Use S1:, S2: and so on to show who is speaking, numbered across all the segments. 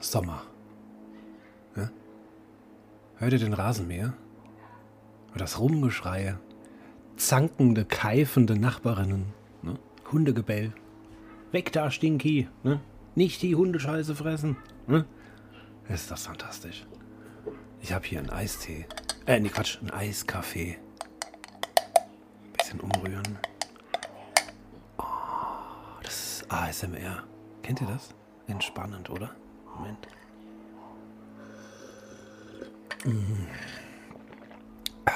S1: Sommer. Ja? Hört ihr den Rasenmäher? Oder das Rumgeschreie? Zankende, keifende Nachbarinnen? Ne? Hundegebell? Weg da, Stinky! Ne? Nicht die Hundescheiße fressen! Ne? Ist das fantastisch. Ich habe hier einen Eistee. Äh, nee, Quatsch, einen Eiskaffee. Bisschen umrühren. Oh, das ist ASMR. Kennt ihr das? Entspannend, oder? Moment. Ah,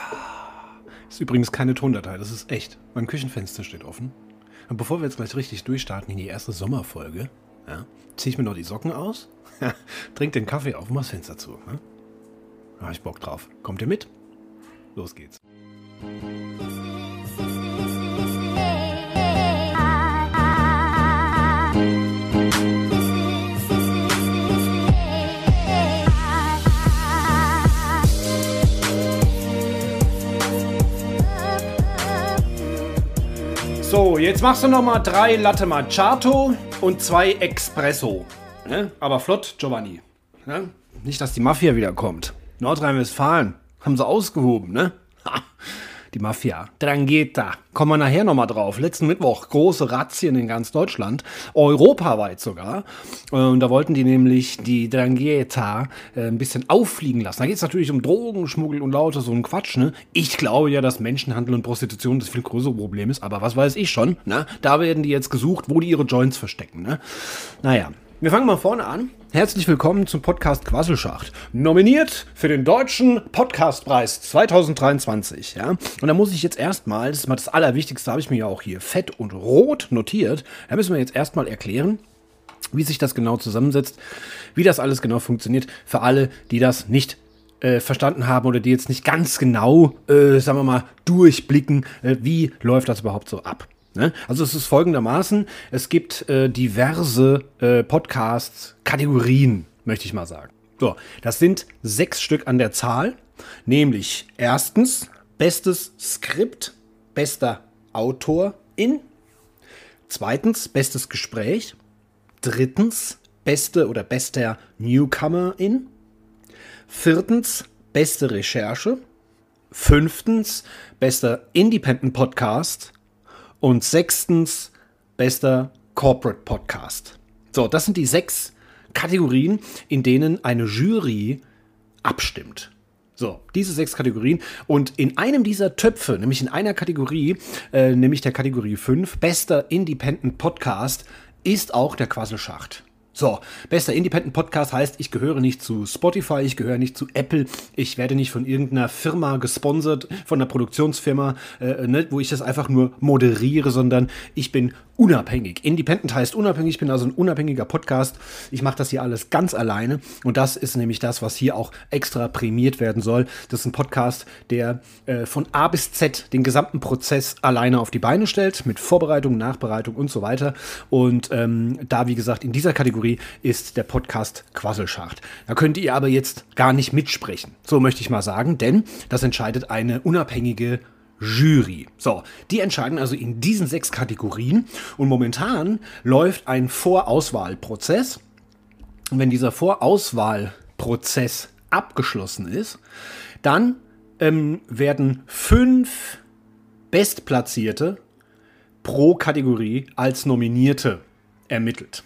S1: ist übrigens keine Tondatei, das ist echt. Mein Küchenfenster steht offen. Und bevor wir jetzt gleich richtig durchstarten in die erste Sommerfolge, ja, ziehe ich mir noch die Socken aus, trink den Kaffee auf und mach das Fenster zu. Ne? Da hab ich Bock drauf. Kommt ihr mit? Los geht's. Jetzt machst du noch mal drei Latte Macchiato und zwei Espresso. Ne? Aber flott, Giovanni. Ne? Nicht, dass die Mafia wiederkommt. Nordrhein-Westfalen. Haben sie ausgehoben, ne? Ha, die Mafia. Drangheta. Kommen wir nachher nochmal drauf. Letzten Mittwoch große Razzien in ganz Deutschland. Europaweit sogar. Und da wollten die nämlich die Drangheta äh, ein bisschen auffliegen lassen. Da geht es natürlich um Drogenschmuggel und lauter so ein Quatsch, ne? Ich glaube ja, dass Menschenhandel und Prostitution das viel größere Problem ist. Aber was weiß ich schon, ne? Da werden die jetzt gesucht, wo die ihre Joints verstecken, ne? Naja. Wir fangen mal vorne an. Herzlich willkommen zum Podcast Quasselschacht. Nominiert für den Deutschen Podcastpreis 2023. Ja? Und da muss ich jetzt erstmal, das ist mal das Allerwichtigste, habe ich mir ja auch hier fett und rot notiert. Da müssen wir jetzt erstmal erklären, wie sich das genau zusammensetzt, wie das alles genau funktioniert, für alle, die das nicht äh, verstanden haben oder die jetzt nicht ganz genau, äh, sagen wir mal, durchblicken, äh, wie läuft das überhaupt so ab. Ne? Also es ist folgendermaßen, es gibt äh, diverse äh, Podcasts, Kategorien, möchte ich mal sagen. So, das sind sechs Stück an der Zahl, nämlich erstens bestes Skript, bester Autor in, zweitens bestes Gespräch, drittens beste oder bester Newcomer in, viertens beste Recherche, fünftens bester Independent Podcast, und sechstens, bester Corporate Podcast. So, das sind die sechs Kategorien, in denen eine Jury abstimmt. So, diese sechs Kategorien. Und in einem dieser Töpfe, nämlich in einer Kategorie, äh, nämlich der Kategorie 5, bester Independent Podcast, ist auch der Quasselschacht. So, bester Independent Podcast heißt, ich gehöre nicht zu Spotify, ich gehöre nicht zu Apple, ich werde nicht von irgendeiner Firma gesponsert, von einer Produktionsfirma, äh, ne, wo ich das einfach nur moderiere, sondern ich bin unabhängig. Independent heißt unabhängig, ich bin also ein unabhängiger Podcast. Ich mache das hier alles ganz alleine und das ist nämlich das, was hier auch extra prämiert werden soll. Das ist ein Podcast, der äh, von A bis Z den gesamten Prozess alleine auf die Beine stellt, mit Vorbereitung, Nachbereitung und so weiter. Und ähm, da, wie gesagt, in dieser Kategorie ist der Podcast Quasselschacht. Da könnt ihr aber jetzt gar nicht mitsprechen. So möchte ich mal sagen, denn das entscheidet eine unabhängige Jury. So, die entscheiden also in diesen sechs Kategorien und momentan läuft ein Vorauswahlprozess. Und wenn dieser Vorauswahlprozess abgeschlossen ist, dann ähm, werden fünf Bestplatzierte pro Kategorie als Nominierte ermittelt.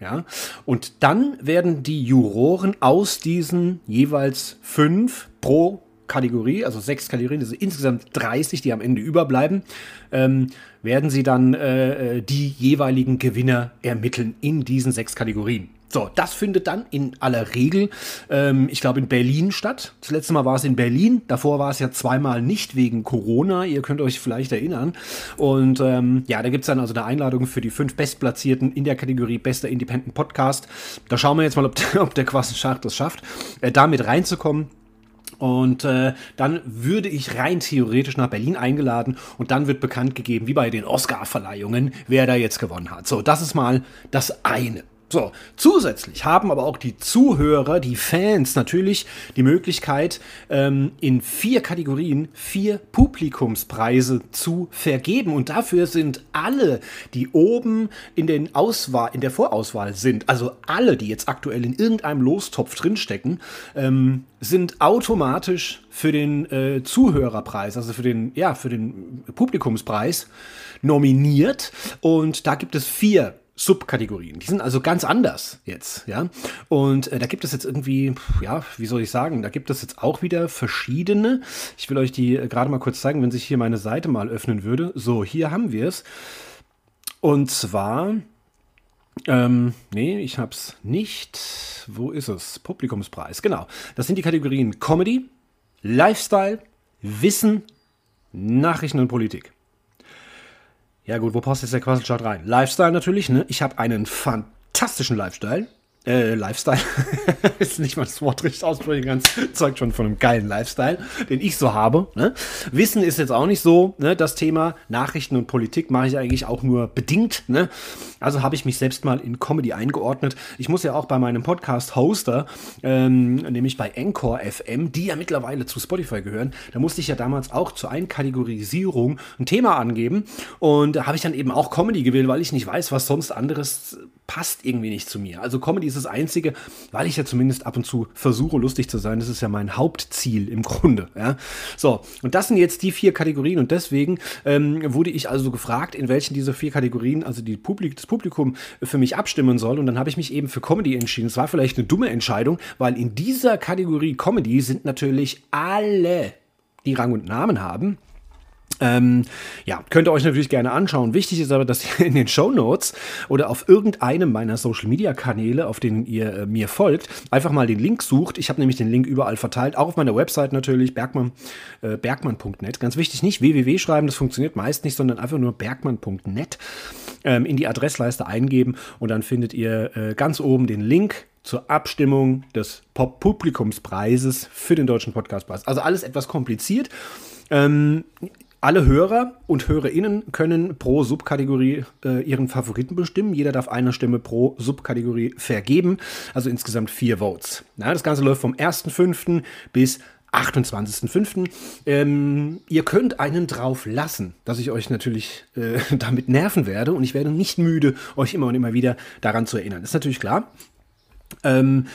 S1: Ja? Und dann werden die Juroren aus diesen jeweils fünf pro Kategorie, also sechs Kategorien, also insgesamt 30, die am Ende überbleiben, ähm, werden sie dann äh, äh, die jeweiligen Gewinner ermitteln in diesen sechs Kategorien. So, das findet dann in aller Regel, ähm, ich glaube, in Berlin statt. Das letzte Mal war es in Berlin. Davor war es ja zweimal nicht wegen Corona. Ihr könnt euch vielleicht erinnern. Und ähm, ja, da gibt es dann also eine Einladung für die fünf Bestplatzierten in der Kategorie Bester Independent Podcast. Da schauen wir jetzt mal, ob, der, ob der Quassenschacht das schafft, äh, damit reinzukommen. Und äh, dann würde ich rein theoretisch nach Berlin eingeladen und dann wird bekannt gegeben, wie bei den Oscar-Verleihungen, wer da jetzt gewonnen hat. So, das ist mal das eine. So, zusätzlich haben aber auch die Zuhörer, die Fans natürlich die Möglichkeit, ähm, in vier Kategorien vier Publikumspreise zu vergeben. Und dafür sind alle, die oben in, den Auswahl, in der Vorauswahl sind, also alle, die jetzt aktuell in irgendeinem Lostopf drinstecken, ähm, sind automatisch für den äh, Zuhörerpreis, also für den, ja, für den Publikumspreis nominiert. Und da gibt es vier Subkategorien. Die sind also ganz anders jetzt, ja. Und äh, da gibt es jetzt irgendwie, ja, wie soll ich sagen, da gibt es jetzt auch wieder verschiedene. Ich will euch die äh, gerade mal kurz zeigen, wenn sich hier meine Seite mal öffnen würde. So, hier haben wir es. Und zwar, ähm, nee, ich hab's nicht. Wo ist es? Publikumspreis, genau. Das sind die Kategorien Comedy, Lifestyle, Wissen, Nachrichten und Politik. Ja gut, wo passt jetzt der Quasselstart rein? Lifestyle natürlich, ne? Ich habe einen fantastischen Lifestyle. Äh, Lifestyle. ist nicht mal das Wort richtig aussprechen ganz zeugt schon von einem geilen Lifestyle, den ich so habe. Ne? Wissen ist jetzt auch nicht so, ne? Das Thema Nachrichten und Politik mache ich eigentlich auch nur bedingt, ne? Also habe ich mich selbst mal in Comedy eingeordnet. Ich muss ja auch bei meinem Podcast-Hoster, ähm, nämlich bei Encore FM, die ja mittlerweile zu Spotify gehören, da musste ich ja damals auch zur Einkategorisierung ein Thema angeben. Und da habe ich dann eben auch Comedy gewählt, weil ich nicht weiß, was sonst anderes passt irgendwie nicht zu mir. Also Comedy ist das Einzige, weil ich ja zumindest ab und zu versuche, lustig zu sein. Das ist ja mein Hauptziel im Grunde. Ja? So, und das sind jetzt die vier Kategorien und deswegen ähm, wurde ich also gefragt, in welchen dieser vier Kategorien, also die Publik, das Publikum für mich abstimmen soll. Und dann habe ich mich eben für Comedy entschieden. Es war vielleicht eine dumme Entscheidung, weil in dieser Kategorie Comedy sind natürlich alle, die Rang und Namen haben, ähm, ja, könnt ihr euch natürlich gerne anschauen. Wichtig ist aber, dass ihr in den Show Notes oder auf irgendeinem meiner Social Media Kanäle, auf denen ihr äh, mir folgt, einfach mal den Link sucht. Ich habe nämlich den Link überall verteilt, auch auf meiner Website natürlich, bergmann, äh, bergmann.net. Ganz wichtig, nicht www schreiben, das funktioniert meist nicht, sondern einfach nur bergmann.net ähm, in die Adressleiste eingeben und dann findet ihr äh, ganz oben den Link zur Abstimmung des Pop-Publikumspreises für den Deutschen Podcastpreis. Also alles etwas kompliziert. Ähm, alle Hörer und Hörerinnen können pro Subkategorie äh, ihren Favoriten bestimmen. Jeder darf eine Stimme pro Subkategorie vergeben. Also insgesamt vier Votes. Na, das Ganze läuft vom 1.5. bis 28.05. Ähm, ihr könnt einen drauf lassen, dass ich euch natürlich äh, damit nerven werde und ich werde nicht müde, euch immer und immer wieder daran zu erinnern. Ist natürlich klar. Ähm,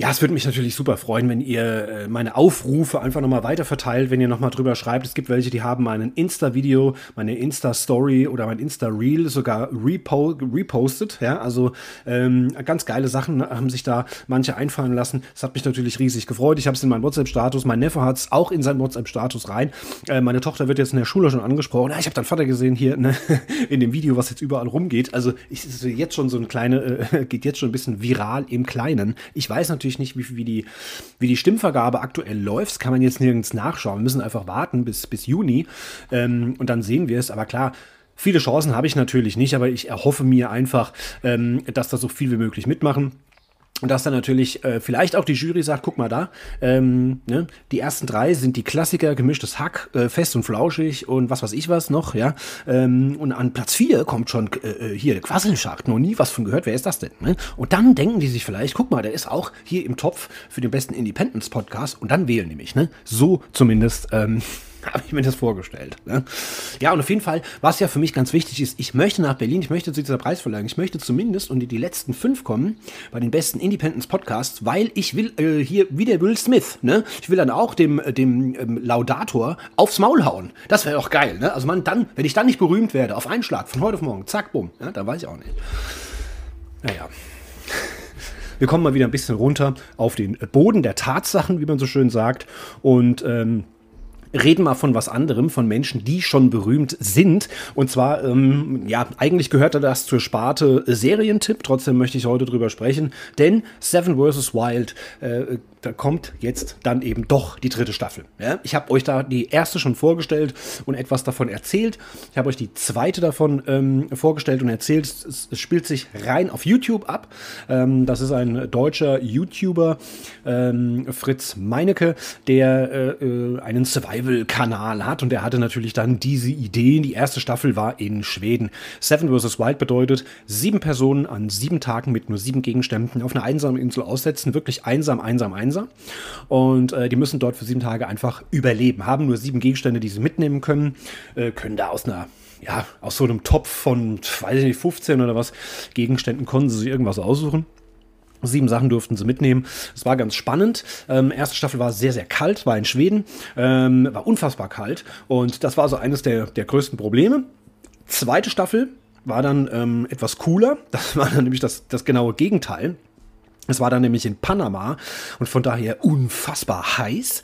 S1: ja, es würde mich natürlich super freuen, wenn ihr äh, meine Aufrufe einfach nochmal weiterverteilt, wenn ihr nochmal drüber schreibt. Es gibt welche, die haben meinen Insta-Video, meine Insta-Story oder mein Insta-Reel sogar repo repostet. Ja, also ähm, ganz geile Sachen haben sich da manche einfallen lassen. Das hat mich natürlich riesig gefreut. Ich habe es in meinen WhatsApp-Status. Mein Neffe hat es auch in seinen WhatsApp-Status rein. Äh, meine Tochter wird jetzt in der Schule schon angesprochen. Ja, ich habe deinen Vater gesehen hier ne, in dem Video, was jetzt überall rumgeht. Also ich, ist jetzt schon so ein kleine, äh, geht jetzt schon ein bisschen viral im Kleinen. Ich weiß natürlich natürlich nicht, wie, wie, die, wie die Stimmvergabe aktuell läuft. Das kann man jetzt nirgends nachschauen. Wir müssen einfach warten bis, bis Juni ähm, und dann sehen wir es. Aber klar, viele Chancen habe ich natürlich nicht, aber ich erhoffe mir einfach, ähm, dass da so viel wie möglich mitmachen. Und dass dann natürlich äh, vielleicht auch die Jury sagt, guck mal da, ähm, ne, die ersten drei sind die Klassiker, gemischtes Hack, äh, fest und flauschig und was weiß ich was noch, ja. Ähm, und an Platz vier kommt schon äh, äh hier der Quasselschacht, noch nie was von gehört, wer ist das denn? Ne? Und dann denken die sich vielleicht, guck mal, der ist auch hier im Topf für den besten Independence-Podcast und dann wählen nämlich, ne? So zumindest ähm, habe ich mir das vorgestellt. Ne? Ja, und auf jeden Fall, was ja für mich ganz wichtig ist, ich möchte nach Berlin, ich möchte zu dieser Preisverleihung, ich möchte zumindest unter die letzten fünf kommen bei den besten Independence Podcasts, weil ich will äh, hier wie der Will Smith, ne? Ich will dann auch dem, äh, dem ähm, Laudator aufs Maul hauen. Das wäre doch geil, ne? Also man dann, wenn ich dann nicht berühmt werde, auf einen Schlag, von heute auf morgen, zack, bumm, ja, dann weiß ich auch nicht. Naja. Wir kommen mal wieder ein bisschen runter auf den Boden der Tatsachen, wie man so schön sagt. Und ähm, reden mal von was anderem, von Menschen, die schon berühmt sind. Und zwar, ähm, ja, eigentlich gehörte das zur Sparte Serientipp. Trotzdem möchte ich heute drüber sprechen, denn Seven vs. Wild äh, da kommt jetzt dann eben doch die dritte Staffel. Ja? Ich habe euch da die erste schon vorgestellt und etwas davon erzählt. Ich habe euch die zweite davon ähm, vorgestellt und erzählt. Es, es, spielt sich rein auf YouTube ab. Ähm, das ist ein deutscher YouTuber, ähm, Fritz Meinecke, der äh, äh einen Survival Survival-Kanal hat. Und er hatte natürlich dann diese Ideen. Die erste Staffel war in Schweden. Seven vs. Wild bedeutet, sieben Personen an sieben Tagen mit nur sieben Gegenständen auf einer einsamen Insel aussetzen. Wirklich einsam, einsam, einsam. Und äh, die müssen dort für sieben Tage einfach überleben. Haben nur sieben Gegenstände, die sie mitnehmen können. Äh, können da aus einer ja, aus so einem Topf von, weiß ich nicht, 15 oder was Gegenständen konnten sie sich irgendwas aussuchen. Sieben Sachen durften sie mitnehmen. Es war ganz spannend. Ähm, erste Staffel war sehr, sehr kalt, war in Schweden, ähm, war unfassbar kalt. Und das war so eines der, der größten Probleme. Zweite Staffel war dann ähm, etwas cooler. Das war dann nämlich das, das genaue Gegenteil. Es war dann nämlich in Panama und von daher unfassbar heiß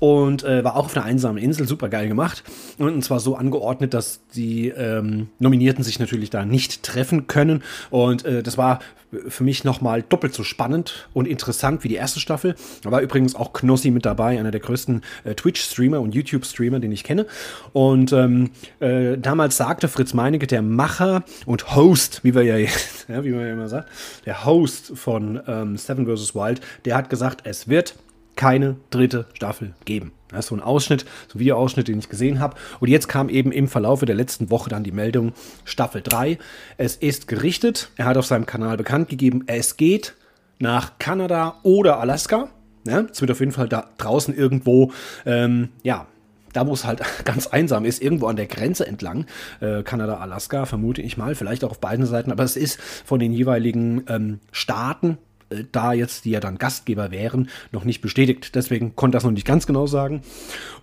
S1: und äh, war auch auf einer einsamen Insel, super geil gemacht. Und zwar so angeordnet, dass die ähm, Nominierten sich natürlich da nicht treffen können. Und äh, das war für mich nochmal doppelt so spannend und interessant wie die erste Staffel. Da war übrigens auch Knossi mit dabei, einer der größten äh, Twitch-Streamer und YouTube-Streamer, den ich kenne. Und ähm, äh, damals sagte Fritz Meinecke, der Macher und Host, wie wir ja, ja wie man ja immer sagt, der Host von ähm, Seven vs. Wild, der hat gesagt, es wird keine dritte Staffel geben. Das ist so ein Ausschnitt, so ein Videoausschnitt, den ich gesehen habe. Und jetzt kam eben im Verlaufe der letzten Woche dann die Meldung Staffel 3. Es ist gerichtet. Er hat auf seinem Kanal bekannt gegeben, es geht nach Kanada oder Alaska. Ja, es wird auf jeden Fall da draußen irgendwo, ähm, ja, da wo es halt ganz einsam ist, irgendwo an der Grenze entlang, äh, Kanada, Alaska, vermute ich mal, vielleicht auch auf beiden Seiten, aber es ist von den jeweiligen ähm, Staaten äh, da jetzt, die ja dann Gastgeber wären, noch nicht bestätigt. Deswegen konnte das noch nicht ganz genau sagen.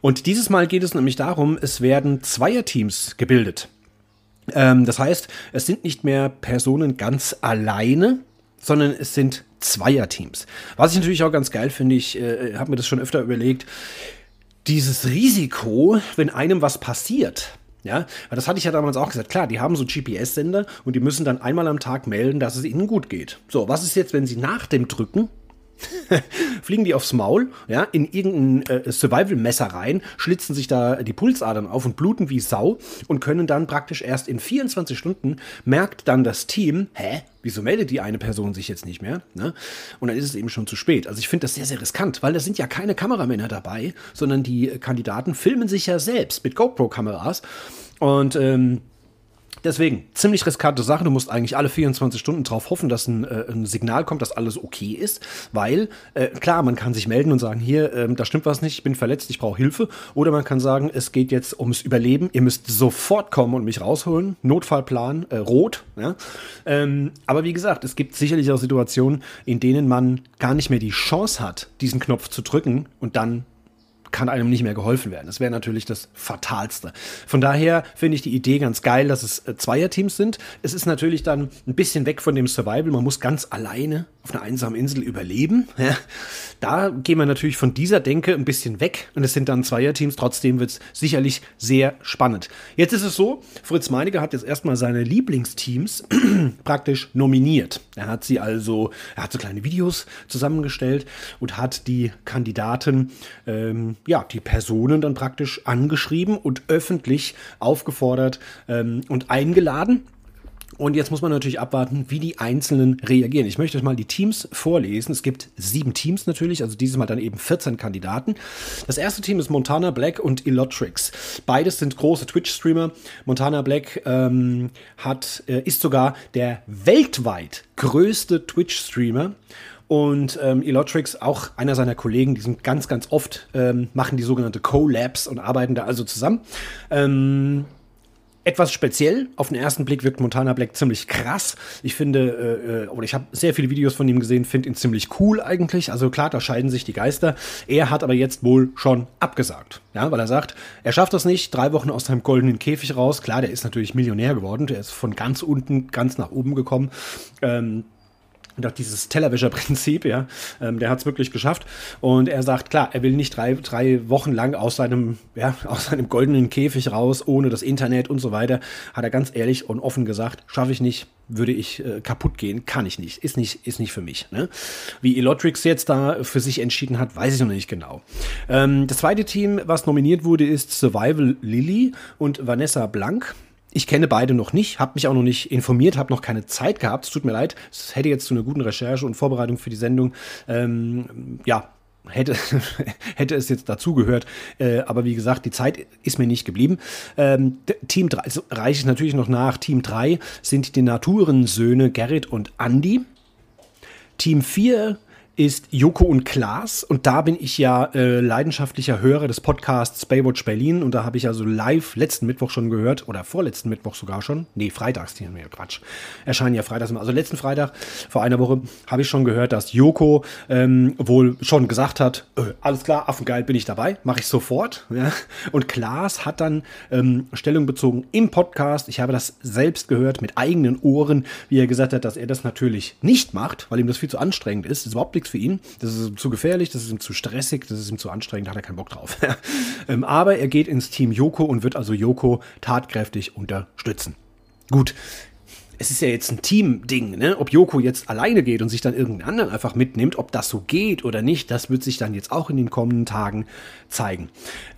S1: Und dieses Mal geht es nämlich darum, es werden Zweierteams gebildet. Ähm, das heißt, es sind nicht mehr Personen ganz alleine, sondern es sind Zweierteams. Was ich natürlich auch ganz geil finde, ich äh, habe mir das schon öfter überlegt, dieses Risiko, wenn einem was passiert, ja, weil das hatte ich ja damals auch gesagt. Klar, die haben so GPS-Sender und die müssen dann einmal am Tag melden, dass es ihnen gut geht. So, was ist jetzt, wenn sie nach dem Drücken fliegen die aufs Maul, ja, in irgendein äh, Survival-Messer rein, schlitzen sich da die Pulsadern auf und bluten wie Sau und können dann praktisch erst in 24 Stunden merkt dann das Team, hä, wieso meldet die eine Person sich jetzt nicht mehr? Ne? Und dann ist es eben schon zu spät. Also ich finde das sehr, sehr riskant, weil da sind ja keine Kameramänner dabei, sondern die Kandidaten filmen sich ja selbst mit GoPro-Kameras und ähm, Deswegen, ziemlich riskante Sache. Du musst eigentlich alle 24 Stunden darauf hoffen, dass ein, äh, ein, Signal kommt, dass alles okay ist. Weil, äh, klar, man kann sich melden und sagen, hier, äh, da stimmt was nicht, ich bin verletzt, ich brauche Hilfe. Oder man kann sagen, es geht jetzt ums Überleben, ihr müsst sofort kommen und mich rausholen. Notfallplan, äh, rot. Ja? Ähm, aber wie gesagt, es gibt sicherlich auch Situationen, in denen man gar nicht mehr die Chance hat, diesen Knopf zu drücken und dann kann einem nicht mehr geholfen werden. Das wäre natürlich das Fatalste. Von daher finde ich die Idee ganz geil, dass es äh, Zweierteams sind. Es ist natürlich dann ein bisschen weg von dem Survival. Man muss ganz alleine auf einer einsamen Insel überleben. Ja, da gehen wir natürlich von dieser Denke ein bisschen weg und es sind dann Zweierteams. Trotzdem wird es sicherlich sehr spannend. Jetzt ist es so, Fritz Meinecke hat jetzt erstmal seine Lieblingsteams praktisch nominiert. Er hat sie also, er hat so kleine Videos zusammengestellt und hat die Kandidaten ähm, ja, die Personen dann praktisch angeschrieben und öffentlich aufgefordert ähm, und eingeladen. Und jetzt muss man natürlich abwarten, wie die Einzelnen reagieren. Ich möchte euch mal die Teams vorlesen. Es gibt sieben Teams natürlich, also dieses Mal dann eben 14 Kandidaten. Das erste Team ist Montana Black und Elotrix. Beides sind große Twitch-Streamer. Montana Black ähm, hat, äh, ist sogar der weltweit größte Twitch-Streamer und ähm, Elotrix, auch einer seiner Kollegen, die sind ganz, ganz oft, ähm, machen die sogenannte Co-Labs und arbeiten da also zusammen. Ähm, etwas speziell. Auf den ersten Blick wirkt Montana Black ziemlich krass. Ich finde, äh, äh oder ich habe sehr viele Videos von ihm gesehen, finde ihn ziemlich cool eigentlich. Also klar, da scheiden sich die Geister. Er hat aber jetzt wohl schon abgesagt. Ja, weil er sagt, er schafft das nicht. Drei Wochen aus seinem goldenen Käfig raus. Klar, der ist natürlich Millionär geworden. Der ist von ganz unten ganz nach oben gekommen. Ähm, und auch dieses Tellerwäscher-Prinzip, ja, ähm, der hat es wirklich geschafft. Und er sagt, klar, er will nicht drei, drei Wochen lang aus seinem, ja, aus seinem goldenen Käfig raus, ohne das Internet und so weiter. Hat er ganz ehrlich und offen gesagt, schaffe ich nicht, würde ich äh, kaputt gehen, kann ich nicht, ist nicht, ist nicht für mich. Ne? Wie Elotrix jetzt da für sich entschieden hat, weiß ich noch nicht genau. Ähm, das zweite Team, was nominiert wurde, ist Survival Lily und Vanessa Blank. Ich kenne beide noch nicht, habe mich auch noch nicht informiert, habe noch keine Zeit gehabt. Es tut mir leid. Es hätte jetzt zu einer guten Recherche und Vorbereitung für die Sendung ähm, ja hätte, hätte es jetzt dazugehört. Äh, aber wie gesagt, die Zeit ist mir nicht geblieben. Ähm, Team 3, also reiche ich natürlich noch nach. Team 3 sind die Naturensöhne Gerrit und Andy. Team 4 ist Joko und Klaas. Und da bin ich ja äh, leidenschaftlicher Hörer des Podcasts Baywatch Berlin. Und da habe ich also live letzten Mittwoch schon gehört, oder vorletzten Mittwoch sogar schon. Nee, freitags, die haben wir Quatsch. Erscheinen ja freitags immer. Also letzten Freitag, vor einer Woche, habe ich schon gehört, dass Joko ähm, wohl schon gesagt hat, äh, alles klar, Affengeil, bin ich dabei, mache ich sofort. Ja? Und Klaas hat dann ähm, Stellung bezogen im Podcast. Ich habe das selbst gehört mit eigenen Ohren, wie er gesagt hat, dass er das natürlich nicht macht, weil ihm das viel zu anstrengend ist. Das ist überhaupt nichts nichts für ihn. Das ist ihm zu gefährlich, das ist ihm zu stressig, das ist ihm zu anstrengend, da hat er keinen Bock drauf. ähm, aber er geht ins Team Yoko und wird also Yoko tatkräftig unterstützen. Gut, es ist ja jetzt ein Team-Ding, ne? Ob Yoko jetzt alleine geht und sich dann irgendeinen anderen einfach mitnimmt, ob das so geht oder nicht, das wird sich dann jetzt auch in den kommenden Tagen zeigen.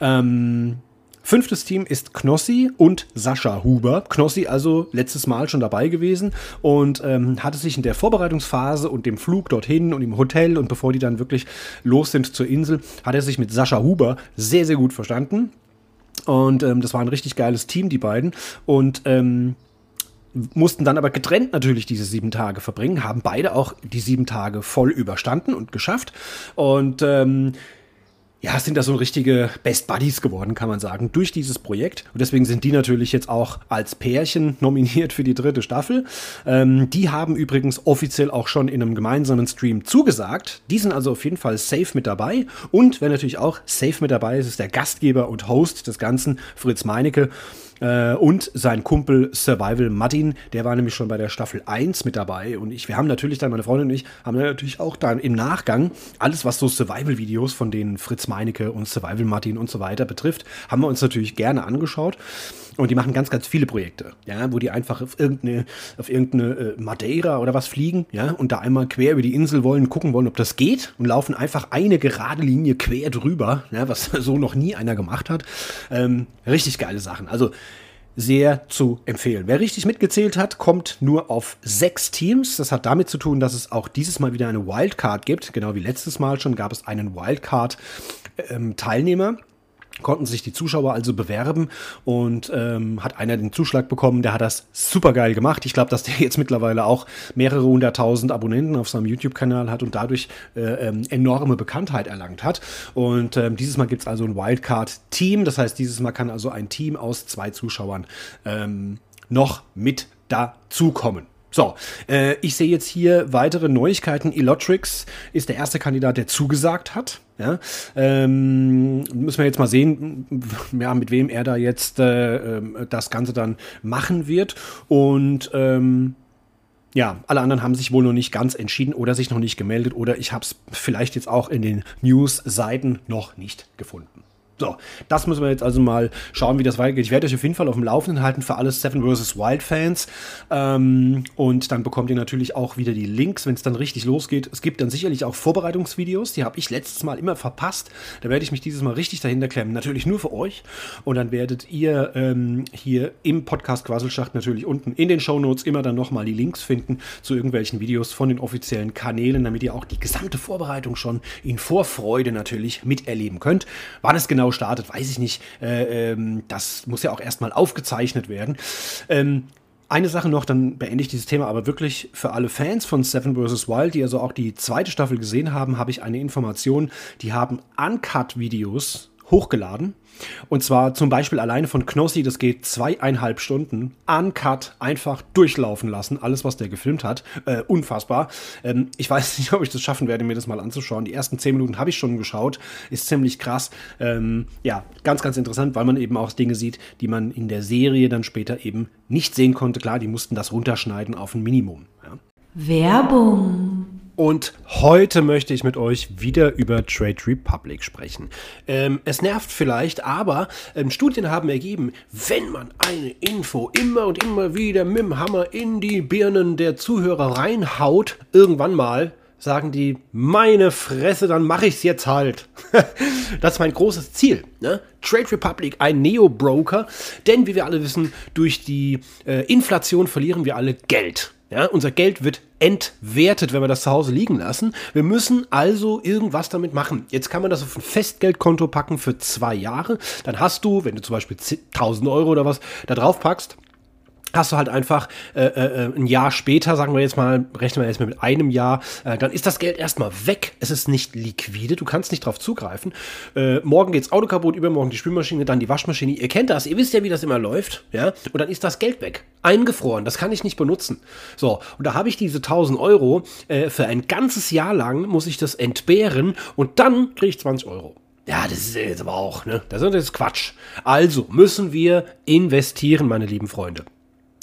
S1: Ähm, Fünftes Team ist Knossi und Sascha Huber. Knossi also letztes Mal schon dabei gewesen und ähm, hatte sich in der Vorbereitungsphase und dem Flug dorthin und im Hotel und bevor die dann wirklich los sind zur Insel, hat er sich mit Sascha Huber sehr, sehr gut verstanden. Und ähm, das war ein richtig geiles Team, die beiden. Und ähm, mussten dann aber getrennt natürlich diese sieben Tage verbringen, haben beide auch die sieben Tage voll überstanden und geschafft. Und ähm, ja, sind da so richtige Best Buddies geworden, kann man sagen, durch dieses Projekt. Und deswegen sind die natürlich jetzt auch als Pärchen nominiert für die dritte Staffel. Ähm, die haben übrigens offiziell auch schon in einem gemeinsamen Stream zugesagt. Die sind also auf jeden Fall safe mit dabei. Und wer natürlich auch safe mit dabei ist, ist der Gastgeber und Host des Ganzen, Fritz Meinecke. Äh, und sein Kumpel Survival Martin, der war nämlich schon bei der Staffel 1 mit dabei. Und ich, wir haben natürlich dann, meine Freundin und ich, haben natürlich auch dann im Nachgang alles, was so Survival-Videos von denen Fritz Meinecke und Survival Martin und so weiter betrifft, haben wir uns natürlich gerne angeschaut. Und die machen ganz, ganz viele Projekte, ja, wo die einfach auf irgendeine, auf irgendeine äh, Madeira oder was fliegen, ja, und da einmal quer über die Insel wollen, gucken wollen, ob das geht und laufen einfach eine gerade Linie quer drüber, ja, was so noch nie einer gemacht hat. Ähm, richtig geile Sachen. Also sehr zu empfehlen. Wer richtig mitgezählt hat, kommt nur auf sechs Teams. Das hat damit zu tun, dass es auch dieses Mal wieder eine Wildcard gibt. Genau wie letztes Mal schon gab es einen Wildcard-Teilnehmer. Ähm, konnten sich die Zuschauer also bewerben und ähm, hat einer den Zuschlag bekommen, der hat das super geil gemacht. Ich glaube, dass der jetzt mittlerweile auch mehrere hunderttausend Abonnenten auf seinem YouTube-Kanal hat und dadurch äh, ähm, enorme Bekanntheit erlangt hat. Und ähm, dieses Mal gibt es also ein Wildcard-Team. Das heißt, dieses Mal kann also ein Team aus zwei Zuschauern ähm, noch mit dazukommen. So, äh, ich sehe jetzt hier weitere Neuigkeiten. Elotrix ist der erste Kandidat, der zugesagt hat. Ja, ähm, müssen wir jetzt mal sehen, ja, mit wem er da jetzt äh, ähm, das Ganze dann machen wird. Und ähm, ja, alle anderen haben sich wohl noch nicht ganz entschieden oder sich noch nicht gemeldet oder ich habe es vielleicht jetzt auch in den News-Seiten noch nicht gefunden. So, das müssen wir jetzt also mal schauen, wie das weitergeht. Ich werde euch auf jeden Fall auf dem Laufenden halten für alle Seven vs. Wild Fans. Ähm, und dann bekommt ihr natürlich auch wieder die Links, wenn es dann richtig losgeht. Es gibt dann sicherlich auch Vorbereitungsvideos, die habe ich letztes Mal immer verpasst. Da werde ich mich dieses Mal richtig dahinter klemmen. Natürlich nur für euch. Und dann werdet ihr ähm, hier im Podcast Quasselschacht natürlich unten in den Show Notes immer dann nochmal die Links finden zu irgendwelchen Videos von den offiziellen Kanälen, damit ihr auch die gesamte Vorbereitung schon in Vorfreude natürlich miterleben könnt. Wann es genau genau startet, weiß ich nicht. Äh, ähm, das muss ja auch erstmal aufgezeichnet werden. Ähm, eine Sache noch, dann beende ich dieses Thema, aber wirklich für alle Fans von Seven vs. Wild, die also auch die zweite Staffel gesehen haben, habe ich eine Information. Die haben Uncut-Videos hochgeladen. Und zwar zum Beispiel alleine von Knossi, das geht zweieinhalb Stunden, uncut, einfach durchlaufen lassen, alles, was der gefilmt hat. Äh, unfassbar. Ähm, ich weiß nicht, ob ich das schaffen werde, mir das mal anzuschauen. Die ersten zehn Minuten habe ich schon geschaut, ist ziemlich krass. Ähm, ja, ganz, ganz interessant, weil man eben auch Dinge sieht, die man in der Serie dann später eben nicht sehen konnte. Klar, die mussten das runterschneiden auf ein Minimum. Ja.
S2: Werbung.
S1: Und heute möchte ich mit euch wieder über Trade Republic sprechen. Ähm, es nervt vielleicht, aber ähm, Studien haben ergeben, wenn man eine Info immer und immer wieder mit dem Hammer in die Birnen der Zuhörer reinhaut, irgendwann mal sagen die, meine Fresse, dann mache ich es jetzt halt. das ist mein großes Ziel. Ne? Trade Republic, ein Neo-Broker, denn wie wir alle wissen, durch die äh, Inflation verlieren wir alle Geld. Ja, unser Geld wird entwertet, wenn wir das zu Hause liegen lassen. Wir müssen also irgendwas damit machen. Jetzt kann man das auf ein Festgeldkonto packen für zwei Jahre. Dann hast du, wenn du zum Beispiel 1000 Euro oder was da drauf packst, hast du halt einfach äh, äh, ein Jahr später, sagen wir jetzt mal, rechnen wir jetzt mal mit einem Jahr, äh, dann ist das Geld erstmal weg. Es ist nicht liquide, du kannst nicht drauf zugreifen. Äh, morgen geht's Auto kaputt, übermorgen die Spülmaschine, dann die Waschmaschine. Ihr kennt das, ihr wisst ja, wie das immer läuft, ja? Und dann ist das Geld weg, eingefroren. Das kann ich nicht benutzen. So, und da habe ich diese 1000 Euro äh, für ein ganzes Jahr lang muss ich das entbehren und dann kriege ich 20 Euro. Ja, das ist jetzt aber auch, ne? Das ist Quatsch. Also müssen wir investieren, meine lieben Freunde.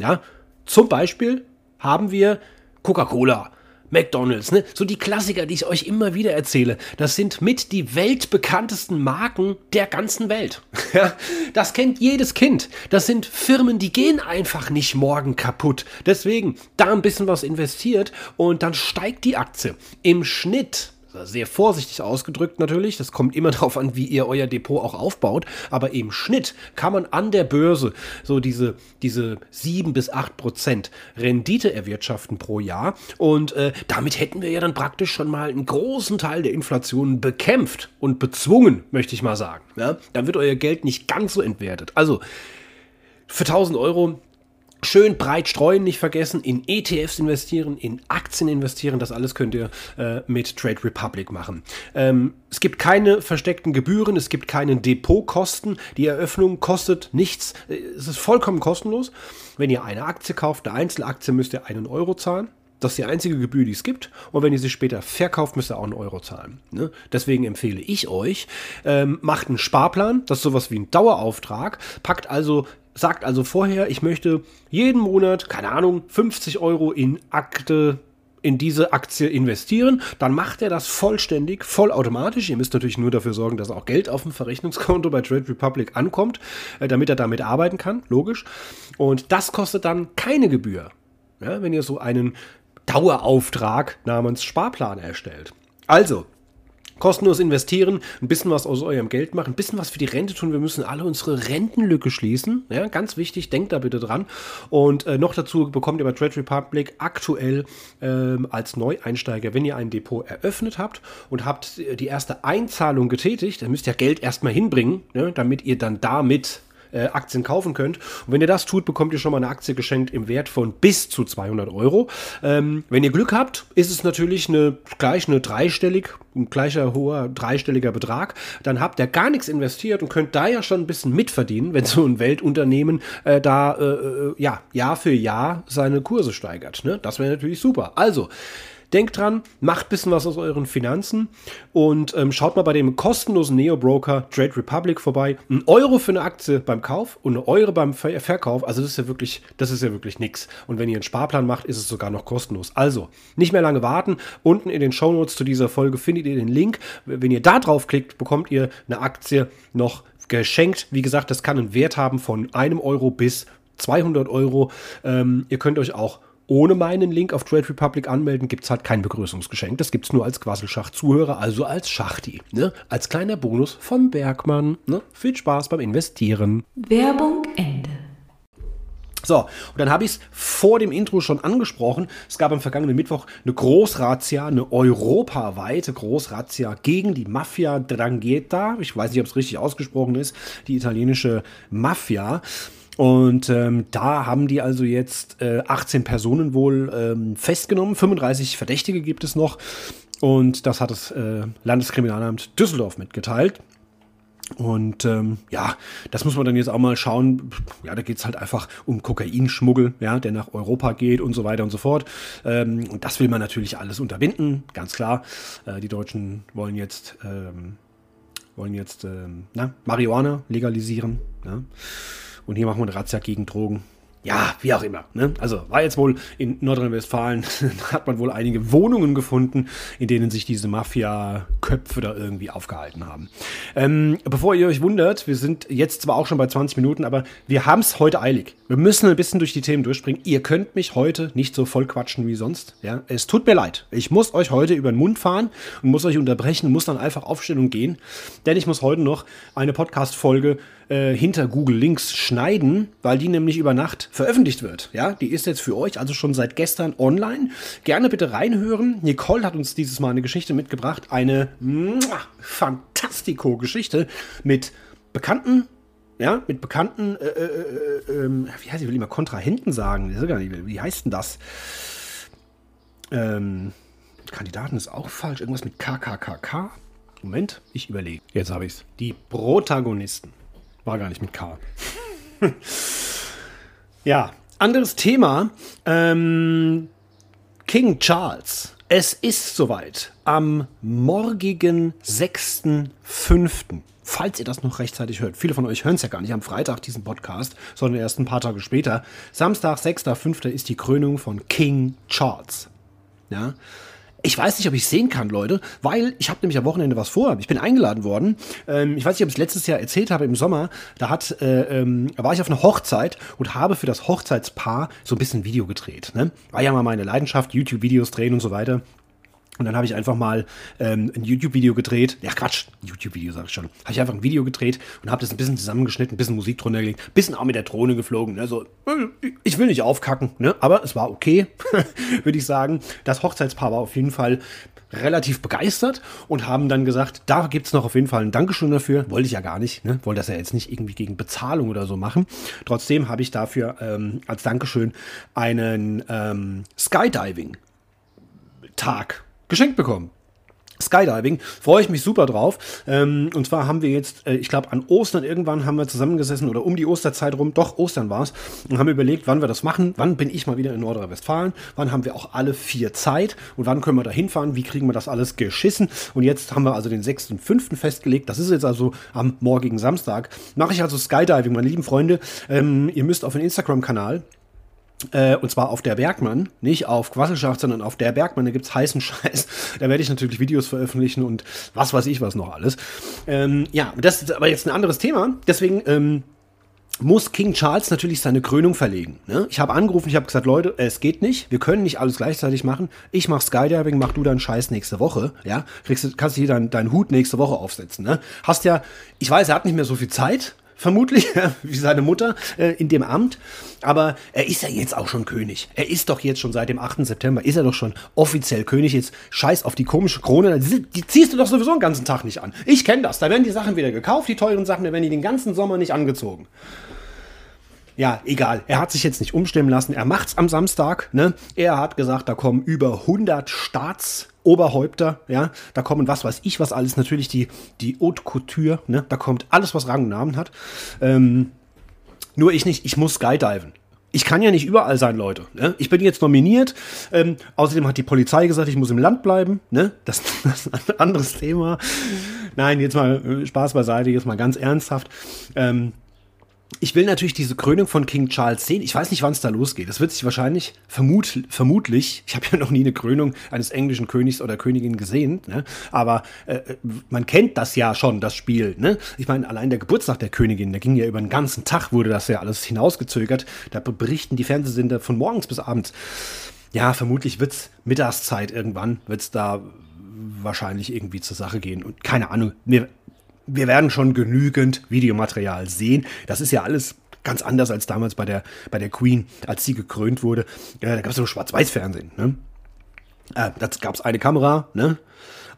S1: Ja, zum Beispiel haben wir Coca-Cola, McDonald's, ne? So die Klassiker, die ich euch immer wieder erzähle. Das sind mit die weltbekanntesten Marken der ganzen Welt. Das kennt jedes Kind. Das sind Firmen, die gehen einfach nicht morgen kaputt. Deswegen da ein bisschen was investiert und dann steigt die Aktie. Im Schnitt sehr vorsichtig ausgedrückt natürlich, das kommt immer darauf an, wie ihr euer Depot auch aufbaut, aber im Schnitt kann man an der Börse so diese, diese 7 bis 8 Prozent Rendite erwirtschaften pro Jahr und äh, damit hätten wir ja dann praktisch schon mal einen großen Teil der Inflation bekämpft und bezwungen, möchte ich mal sagen. Ja? Dann wird euer Geld nicht ganz so entwertet. Also für 1000 Euro Schön breit streuen, nicht vergessen, in ETFs investieren, in Aktien investieren, das alles könnt ihr äh, mit Trade Republic machen. Ähm, es gibt keine versteckten Gebühren, es gibt keine Depotkosten, die Eröffnung kostet nichts, äh, es ist vollkommen kostenlos. Wenn ihr eine Aktie kauft, eine Einzelaktie, müsst ihr einen Euro zahlen. Das ist die einzige Gebühr, die es gibt. Und wenn ihr sie später verkauft, müsst ihr auch einen Euro zahlen. Ne? Deswegen empfehle ich euch, ähm, macht einen Sparplan, das ist sowas wie ein Dauerauftrag, packt also sagt also vorher, ich möchte jeden Monat, keine Ahnung, 50 Euro in Akte in diese Aktie investieren, dann macht er das vollständig, vollautomatisch. Ihr müsst natürlich nur dafür sorgen, dass auch Geld auf dem Verrechnungskonto bei Trade Republic ankommt, äh, damit er damit arbeiten kann, logisch. Und das kostet dann keine Gebühr, ja, wenn ihr so einen Dauerauftrag namens Sparplan erstellt. Also, Kostenlos investieren, ein bisschen was aus eurem Geld machen, ein bisschen was für die Rente tun. Wir müssen alle unsere Rentenlücke schließen. Ja, ganz wichtig, denkt da bitte dran. Und äh, noch dazu bekommt ihr bei Trade Republic aktuell ähm, als Neueinsteiger, wenn ihr ein Depot eröffnet habt und habt die erste Einzahlung getätigt, dann müsst ihr Geld erstmal hinbringen, ne, damit ihr dann damit äh, Aktien kaufen könnt. Und wenn ihr das tut, bekommt ihr schon mal eine Aktie geschenkt im Wert von bis zu 200 Euro. Ähm, wenn ihr Glück habt, ist es natürlich eine, gleich eine dreistellig, ein gleicher hoher dreistelliger Betrag. Dann habt ihr gar nichts investiert und könnt da ja schon ein bisschen mitverdienen, wenn so ein Weltunternehmen äh, da äh, äh ja, Jahr für Jahr seine Kurse steigert. Ne? Das wäre natürlich super. Also, Denkt dran, macht ein bisschen was aus euren Finanzen und ähm, schaut mal bei dem kostenlosen Neo-Broker Trade Republic vorbei. Ein Euro für eine Aktie beim Kauf und eine Euro beim Ver Verkauf. Also das ist ja wirklich, das ist ja wirklich nix. Und wenn ihr einen Sparplan macht, ist es sogar noch kostenlos. Also, nicht mehr lange warten. Unten in den Shownotes zu dieser Folge findet ihr den Link. Wenn ihr da drauf klickt, bekommt ihr eine Aktie noch geschenkt. Wie gesagt, das kann einen Wert haben von einem Euro bis 200 Euro. Ähm, ihr könnt euch auch ohne meinen Link auf Trade Republic anmelden, gibt es halt kein Begrüßungsgeschenk. Das gibt es nur als Quasselschach-Zuhörer, also als Schachti. Ne? Als kleiner Bonus vom Bergmann. Ne? Viel Spaß beim Investieren.
S2: Werbung Ende.
S1: So, und dann habe ich es vor dem Intro schon angesprochen. Es gab am vergangenen Mittwoch eine Großrazzia, eine europaweite Großrazzia gegen die Mafia Drangheta. Ich weiß nicht, ob es richtig ausgesprochen ist. Die italienische Mafia. Und ähm, da haben die also jetzt äh, 18 Personen wohl ähm, festgenommen. 35 Verdächtige gibt es noch. Und das hat das äh, Landeskriminalamt Düsseldorf mitgeteilt. Und ähm, ja, das muss man dann jetzt auch mal schauen. Ja, da geht es halt einfach um Kokainschmuggel, ja, der nach Europa geht und so weiter und so fort. Ähm, und das will man natürlich alles unterbinden, ganz klar. Äh, die Deutschen wollen jetzt, ähm, wollen jetzt ähm, na, Marihuana legalisieren. Ja. Und hier machen wir eine Razzia gegen Drogen. Ja, wie auch immer. Ne? Also war jetzt wohl in Nordrhein-Westfalen, hat man wohl einige Wohnungen gefunden, in denen sich diese Mafia-Köpfe da irgendwie aufgehalten haben. Ähm, bevor ihr euch wundert, wir sind jetzt zwar auch schon bei 20 Minuten, aber wir haben es heute eilig. Wir müssen ein bisschen durch die Themen durchspringen. Ihr könnt mich heute nicht so voll quatschen wie sonst. Ja? Es tut mir leid. Ich muss euch heute über den Mund fahren und muss euch unterbrechen, muss dann einfach aufstehen und gehen. Denn ich muss heute noch eine Podcast-Folge äh, hinter Google Links schneiden, weil die nämlich über Nacht veröffentlicht wird. Ja, die ist jetzt für euch also schon seit gestern online. Gerne bitte reinhören. Nicole hat uns dieses Mal eine Geschichte mitgebracht. Eine Fantastico-Geschichte mit bekannten ja, mit bekannten, äh, äh, äh, ähm, wie heißt ich, will immer Kontrahenten sagen, nicht, wie heißt denn das? Ähm, Kandidaten ist auch falsch, irgendwas mit KKKK. Moment, ich überlege. Jetzt habe ich es. Die Protagonisten. War gar nicht mit K. ja, anderes Thema. Ähm, King Charles. Es ist soweit. Am morgigen 6.5 falls ihr das noch rechtzeitig hört. Viele von euch hören es ja gar nicht am Freitag, diesen Podcast, sondern erst ein paar Tage später. Samstag, 6.5. ist die Krönung von King Charles. Ja. Ich weiß nicht, ob ich sehen kann, Leute, weil ich habe nämlich am Wochenende was vor. Ich bin eingeladen worden. Ähm, ich weiß nicht, ob ich es letztes Jahr erzählt habe im Sommer. Da hat, äh, ähm, war ich auf einer Hochzeit und habe für das Hochzeitspaar so ein bisschen Video gedreht. Ne? War ja mal meine Leidenschaft, YouTube-Videos drehen und so weiter. Und dann habe ich einfach mal ähm, ein YouTube-Video gedreht. Ja, Quatsch, YouTube-Video sage ich schon. Habe ich einfach ein Video gedreht und habe das ein bisschen zusammengeschnitten, ein bisschen Musik drunter gelegt, ein bisschen auch mit der Drohne geflogen. Ne? So, ich will nicht aufkacken, ne? aber es war okay, würde ich sagen. Das Hochzeitspaar war auf jeden Fall relativ begeistert und haben dann gesagt, da gibt es noch auf jeden Fall ein Dankeschön dafür. Wollte ich ja gar nicht, ne? wollte das ja jetzt nicht irgendwie gegen Bezahlung oder so machen. Trotzdem habe ich dafür ähm, als Dankeschön einen ähm, Skydiving-Tag geschenkt bekommen. Skydiving, freue ich mich super drauf. Ähm, und zwar haben wir jetzt, äh, ich glaube, an Ostern irgendwann haben wir zusammengesessen oder um die Osterzeit rum, doch Ostern war es, und haben überlegt, wann wir das machen. Wann bin ich mal wieder in Nordrhein-Westfalen? Wann haben wir auch alle vier Zeit? Und wann können wir da hinfahren? Wie kriegen wir das alles geschissen? Und jetzt haben wir also den 6. und 5. festgelegt. Das ist jetzt also am morgigen Samstag. Mache ich also Skydiving, meine lieben Freunde. Ähm, ihr müsst auf den Instagram-Kanal äh, und zwar auf der Bergmann, nicht auf Quasselschaft, sondern auf der Bergmann. Da gibt es heißen Scheiß. Da werde ich natürlich Videos veröffentlichen und was weiß ich was noch alles. Ähm, ja, das ist aber jetzt ein anderes Thema. Deswegen ähm, muss King Charles natürlich seine Krönung verlegen. Ne? Ich habe angerufen, ich habe gesagt, Leute, es geht nicht, wir können nicht alles gleichzeitig machen. Ich mache Skydiving, mach du deinen Scheiß nächste Woche, ja? Kriegst, kannst du hier deinen dein Hut nächste Woche aufsetzen. Ne? Hast ja, ich weiß, er hat nicht mehr so viel Zeit, vermutlich, wie seine Mutter äh, in dem Amt. Aber er ist ja jetzt auch schon König. Er ist doch jetzt schon seit dem 8. September, ist er doch schon offiziell König. Jetzt scheiß auf die komische Krone, die, die ziehst du doch sowieso den ganzen Tag nicht an. Ich kenne das. Da werden die Sachen wieder gekauft, die teuren Sachen, da werden die den ganzen Sommer nicht angezogen ja, egal. Er hat sich jetzt nicht umstimmen lassen. Er macht's am Samstag. Ne? Er hat gesagt, da kommen über 100 Staatsoberhäupter. Ja, da kommen was weiß ich was alles. Natürlich die die Haute Couture. Ne? Da kommt alles, was Rang und Namen hat. Ähm, nur ich nicht. Ich muss skydiven. Ich kann ja nicht überall sein, Leute. Ne? Ich bin jetzt nominiert. Ähm, außerdem hat die Polizei gesagt, ich muss im Land bleiben. Ne? Das, das ist ein anderes Thema. Nein, jetzt mal äh, Spaß beiseite, jetzt mal ganz ernsthaft. Ähm, ich will natürlich diese Krönung von King Charles sehen. Ich weiß nicht, wann es da losgeht. Das wird sich wahrscheinlich vermut, vermutlich, ich habe ja noch nie eine Krönung eines englischen Königs oder Königin gesehen, ne? aber äh, man kennt das ja schon, das Spiel. Ne? Ich meine, allein der Geburtstag der Königin, der ging ja über den ganzen Tag, wurde das ja alles hinausgezögert. Da berichten die Fernsehsender von morgens bis abends. Ja, vermutlich wird es Mittagszeit irgendwann, wird es da wahrscheinlich irgendwie zur Sache gehen. Und keine Ahnung, mir wir werden schon genügend Videomaterial sehen. Das ist ja alles ganz anders als damals bei der, bei der Queen, als sie gekrönt wurde. Äh, da gab es so Schwarz-Weiß-Fernsehen. Ne? Äh, da gab es eine Kamera, ne?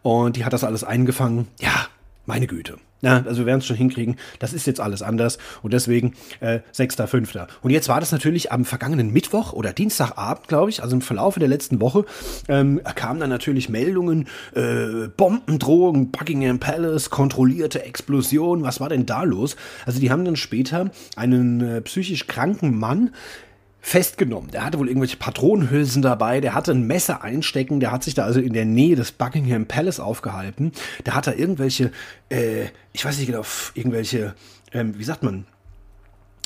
S1: Und die hat das alles eingefangen. Ja, meine Güte. Ja, also wir werden es schon hinkriegen. Das ist jetzt alles anders und deswegen äh, 6.5. Und jetzt war das natürlich am vergangenen Mittwoch oder Dienstagabend, glaube ich, also im Verlauf der letzten Woche, ähm, kamen dann natürlich Meldungen, äh, Bombendrohung, Buckingham Palace, kontrollierte Explosion. Was war denn da los? Also die haben dann später einen äh, psychisch kranken Mann festgenommen. Der hatte wohl irgendwelche Patronenhülsen dabei, der hatte ein Messer einstecken, der hat sich da also in der Nähe des Buckingham Palace aufgehalten. Der hat da irgendwelche, äh, ich weiß nicht genau, irgendwelche, ähm, wie sagt man,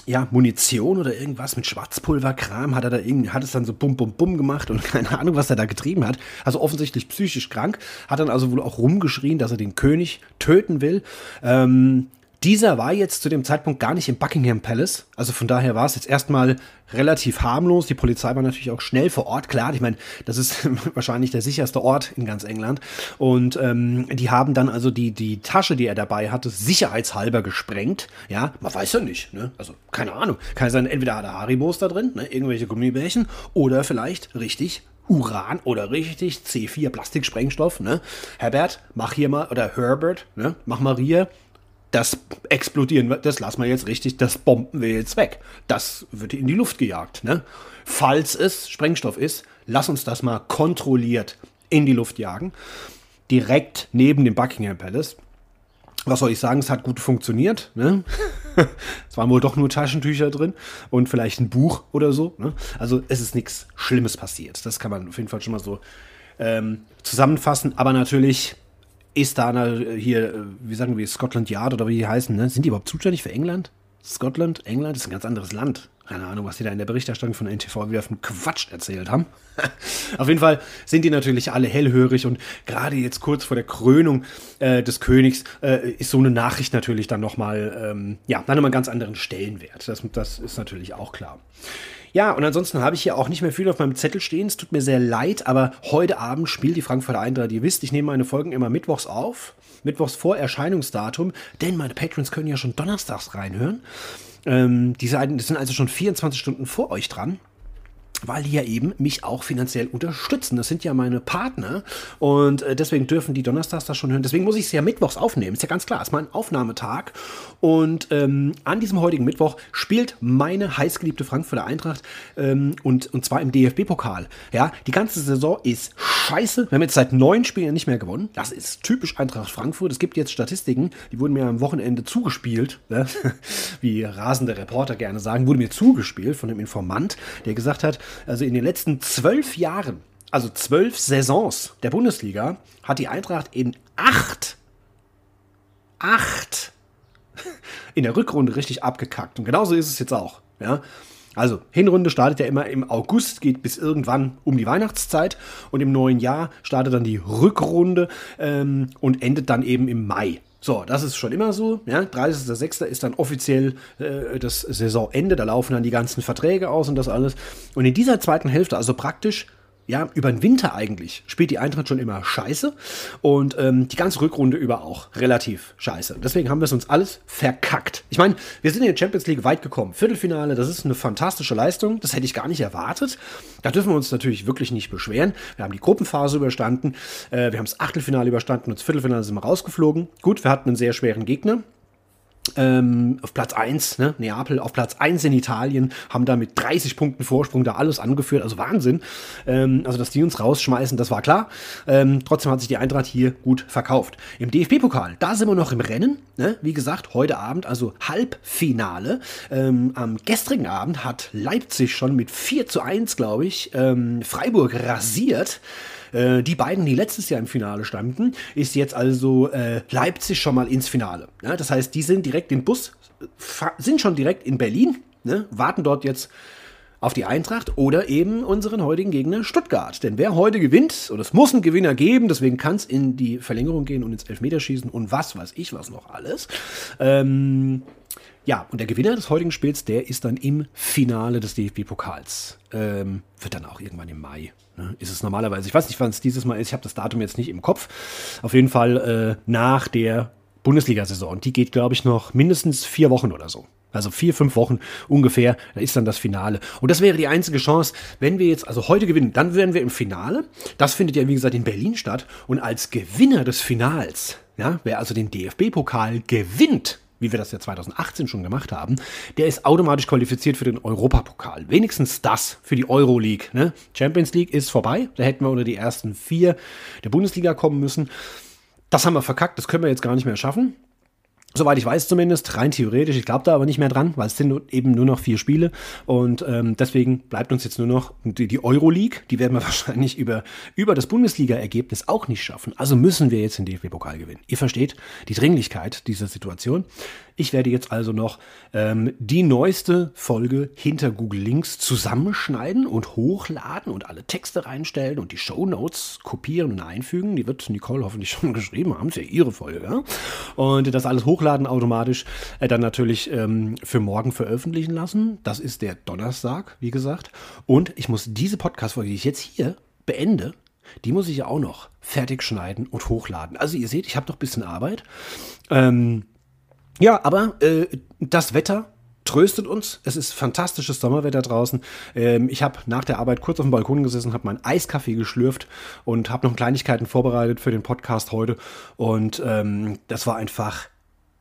S1: ja, Munition oder irgendwas mit Schwarzpulverkram hat er da irgendwie, hat es dann so bum bum bum gemacht und keine Ahnung, was er da getrieben hat. Also offensichtlich psychisch krank, hat dann also wohl auch rumgeschrien, dass er den König töten will. Ähm, Dieser war jetzt zu dem Zeitpunkt gar nicht im Buckingham Palace. Also von daher war es jetzt erstmal relativ harmlos. Die Polizei war natürlich auch schnell vor Ort. Klar, ich meine, das ist wahrscheinlich der sicherste Ort in ganz England. Und ähm, die haben dann also die, die Tasche, die er dabei hatte, sicherheitshalber gesprengt. Ja, man weiß ja nicht. Ne? Also keine Ahnung. Kann sein, entweder hat er Haribos da drin, ne? irgendwelche Gummibärchen, oder vielleicht richtig Uran oder richtig C4 Plastiksprengstoff, ne? Herbert, mach hier mal, oder Herbert, ne? Mach mal hier das explodieren wir, das lassen wir jetzt richtig, das bomben wir jetzt weg. Das wird in die Luft gejagt. Ne? Falls es Sprengstoff ist, lass uns das mal kontrolliert in die Luft jagen. Direkt neben dem Buckingham Palace. Was soll ich sagen, es hat gut funktioniert. Ne? es waren wohl doch nur Taschentücher drin und vielleicht ein Buch oder so. Ne? Also es ist nichts Schlimmes passiert. Das kann man auf jeden Fall schon mal so ähm, zusammenfassen. Aber natürlich ist da hier, äh, wie sagen wir, Scotland Yard oder wie die heißen, ne? sind die überhaupt zuständig für England? Scotland, England ist ein ganz anderes Land. Keine Ahnung, was die da in der Berichterstattung von NTV wieder von Quatsch erzählt haben. Auf jeden Fall sind die natürlich alle hellhörig und gerade jetzt kurz vor der Krönung äh, des Königs äh, ist so eine Nachricht natürlich dann nochmal, ähm, ja, dann nochmal einen ganz anderen Stellenwert. Das, das ist natürlich auch klar. Ja, und ansonsten habe ich hier auch nicht mehr viel auf meinem Zettel stehen. Es tut mir sehr leid, aber heute Abend spielt die Frankfurter Eintracht. Ihr wisst, ich nehme meine Folgen immer mittwochs auf. Mittwochs vor Erscheinungsdatum, denn meine Patrons können ja schon donnerstags reinhören. Ähm, die sind also schon 24 Stunden vor euch dran weil die ja eben mich auch finanziell unterstützen. Das sind ja meine Partner und äh, deswegen dürfen die Donnerstags das schon hören. Deswegen muss ich es ja mittwochs aufnehmen. Ist ja ganz klar, ist mein Aufnahmetag. Und ähm, an diesem heutigen Mittwoch spielt meine heißgeliebte Frankfurter Eintracht ähm, und, und zwar im DFB-Pokal. Ja, die ganze Saison ist scheiße. Wir haben jetzt seit neun Spielen nicht mehr gewonnen. Das ist typisch Eintracht Frankfurt. Es gibt jetzt Statistiken, die wurden mir am Wochenende zugespielt, ne? wie rasende Reporter gerne sagen, wurde mir zugespielt von einem Informant, der gesagt hat, also in den letzten zwölf Jahren, also zwölf Saisons der Bundesliga, hat die Eintracht in acht, acht in der Rückrunde richtig abgekackt. Und genauso ist es jetzt auch. Ja? Also, Hinrunde startet ja immer im August, geht bis irgendwann um die Weihnachtszeit und im neuen Jahr startet dann die Rückrunde ähm, und endet dann eben im Mai. So, das ist schon immer so. Ja? 30.06. ist dann offiziell äh, das Saisonende. Da laufen dann die ganzen Verträge aus und das alles. Und in dieser zweiten Hälfte, also praktisch ja, über den Winter eigentlich spielt die Eintracht schon immer scheiße und ähm, die ganze Rückrunde über auch relativ scheiße. Deswegen haben wir es uns alles verkackt. Ich meine, wir sind in der Champions League weit gekommen. Viertelfinale, das ist eine fantastische Leistung. Das hätte ich gar nicht erwartet. Da dürfen wir uns natürlich wirklich nicht beschweren. Wir haben die Gruppenphase überstanden, äh, wir haben das Achtelfinale überstanden und das Viertelfinale sind wir rausgeflogen. Gut, wir hatten einen sehr schweren Gegner. Ähm, auf Platz 1, ne, Neapel, auf Platz 1 in Italien, haben da mit 30 Punkten Vorsprung da alles angeführt, also Wahnsinn. Ähm, also, dass die uns rausschmeißen, das war klar. Ähm, trotzdem hat sich die Eintracht hier gut verkauft. Im DFB-Pokal, da sind wir noch im Rennen. Ne? Wie gesagt, heute Abend, also Halbfinale. Ähm, am gestrigen Abend hat Leipzig schon mit 4 zu 1, glaube ich, ähm, Freiburg rasiert. Äh, die beiden, die letztes Jahr im Finale standen, ist jetzt also äh, Leipzig schon mal ins Finale. Ja, das heißt, die sind direkt im Bus, sind schon direkt in Berlin, ne, warten dort jetzt auf die Eintracht oder eben unseren heutigen Gegner Stuttgart. Denn wer heute gewinnt, und es muss einen Gewinner geben, deswegen kann es in die Verlängerung gehen und ins Elfmeterschießen und was weiß ich, was noch alles. Ähm, ja, und der Gewinner des heutigen Spiels, der ist dann im Finale des DFB-Pokals. Ähm, wird dann auch irgendwann im Mai. Ne? Ist es normalerweise. Ich weiß nicht, wann es dieses Mal ist. Ich habe das Datum jetzt nicht im Kopf. Auf jeden Fall äh, nach der Bundesliga-Saison. Die geht, glaube ich, noch mindestens vier Wochen oder so. Also vier, fünf Wochen ungefähr, da ist dann das Finale. Und das wäre die einzige Chance, wenn wir jetzt also heute gewinnen, dann wären wir im Finale. Das findet ja, wie gesagt, in Berlin statt. Und als Gewinner des Finals, ja, wer also den DFB-Pokal gewinnt, wie wir das ja 2018 schon gemacht haben, der ist automatisch qualifiziert für den Europapokal. Wenigstens das für die Euroleague. Ne? Champions League ist vorbei. Da hätten wir unter die ersten vier der Bundesliga kommen müssen. Das haben wir verkackt, das können wir jetzt gar nicht mehr schaffen. Soweit ich weiß zumindest, rein theoretisch, ich glaube da aber nicht mehr dran, weil es sind eben nur noch vier Spiele und ähm, deswegen bleibt uns jetzt nur noch die, die Euroleague, die werden wir wahrscheinlich über, über das Bundesliga-Ergebnis auch nicht schaffen. Also müssen wir jetzt den DFB-Pokal gewinnen. Ihr versteht die Dringlichkeit dieser Situation. Ich werde jetzt also noch ähm, die neueste Folge hinter Google Links zusammenschneiden und hochladen und alle Texte reinstellen und die Show Notes kopieren und einfügen. Die wird Nicole hoffentlich schon geschrieben haben, ist ja ihre Folge. Ja? Und das alles hoch Hochladen automatisch äh, dann natürlich ähm, für morgen veröffentlichen lassen. Das ist der Donnerstag, wie gesagt. Und ich muss diese Podcast-Folge, die ich jetzt hier beende, die muss ich ja auch noch fertig schneiden und hochladen. Also ihr seht, ich habe noch ein bisschen Arbeit. Ähm, ja, aber äh, das Wetter tröstet uns. Es ist fantastisches Sommerwetter draußen. Ähm, ich habe nach der Arbeit kurz auf dem Balkon gesessen, habe meinen Eiskaffee geschlürft und habe noch Kleinigkeiten vorbereitet für den Podcast heute. Und ähm, das war einfach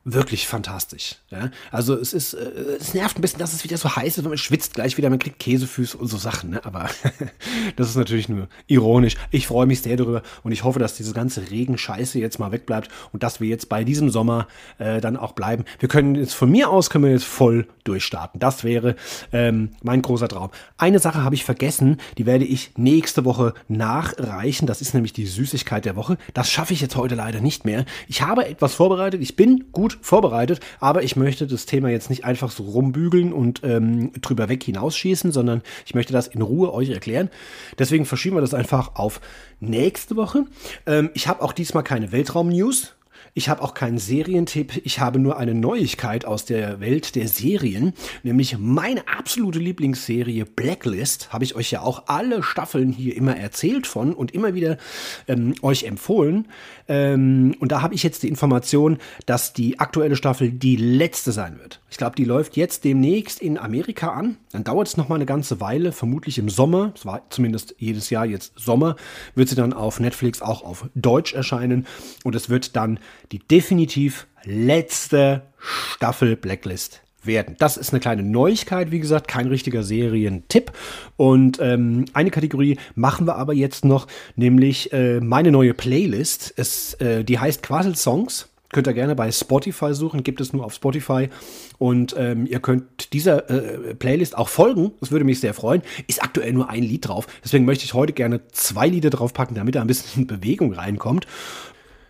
S1: wirklich fantastisch. Ja? Also es ist, äh, es nervt ein bisschen, dass es wieder so heiß ist, wenn man schwitzt gleich wieder, man kriegt Käsefüße und so Sachen. Ne? Aber das ist natürlich nur ironisch. Ich freue mich sehr darüber und ich hoffe, dass diese ganze Regenscheiße jetzt mal wegbleibt und dass wir jetzt bei diesem Sommer äh, dann auch bleiben. Wir können jetzt von mir aus können wir jetzt voll durchstarten. Das wäre ähm, mein großer Traum. Eine Sache habe ich vergessen, die werde ich nächste Woche nachreichen. Das ist nämlich die Süßigkeit der Woche. Das schaffe ich jetzt heute leider nicht mehr. Ich habe etwas vorbereitet. Ich bin gut gut vorbereitet, aber ich möchte das Thema jetzt nicht einfach so rumbügeln und ähm, drüber weg hinausschießen, sondern ich möchte das in Ruhe euch erklären. Deswegen verschieben wir das einfach auf nächste Woche. Ähm, ich habe auch diesmal keine Weltraum-News. Ich habe auch keinen Serientipp, ich habe nur eine Neuigkeit aus der Welt der Serien, nämlich meine absolute Lieblingsserie Blacklist. Habe ich euch ja auch alle Staffeln hier immer erzählt von und immer wieder ähm, euch empfohlen. Ähm, und da habe ich jetzt die Information, dass die aktuelle Staffel die letzte sein wird. Ich glaube, die läuft jetzt demnächst in Amerika an. Dann dauert es noch mal eine ganze Weile, vermutlich im Sommer. Es war zumindest jedes Jahr jetzt Sommer. Wird sie dann auf Netflix auch auf Deutsch erscheinen. Und es wird dann die definitiv letzte Staffel Blacklist werden. Das ist eine kleine Neuigkeit, wie gesagt, kein richtiger Serientipp. Und ähm, eine Kategorie machen wir aber jetzt noch, nämlich äh, meine neue Playlist. Es, äh, die heißt Quasel Songs. Könnt ihr gerne bei Spotify suchen, gibt es nur auf Spotify. Und ähm, ihr könnt dieser äh, Playlist auch folgen. Das würde mich sehr freuen. Ist aktuell nur ein Lied drauf. Deswegen möchte ich heute gerne zwei Lieder draufpacken, damit da ein bisschen Bewegung reinkommt.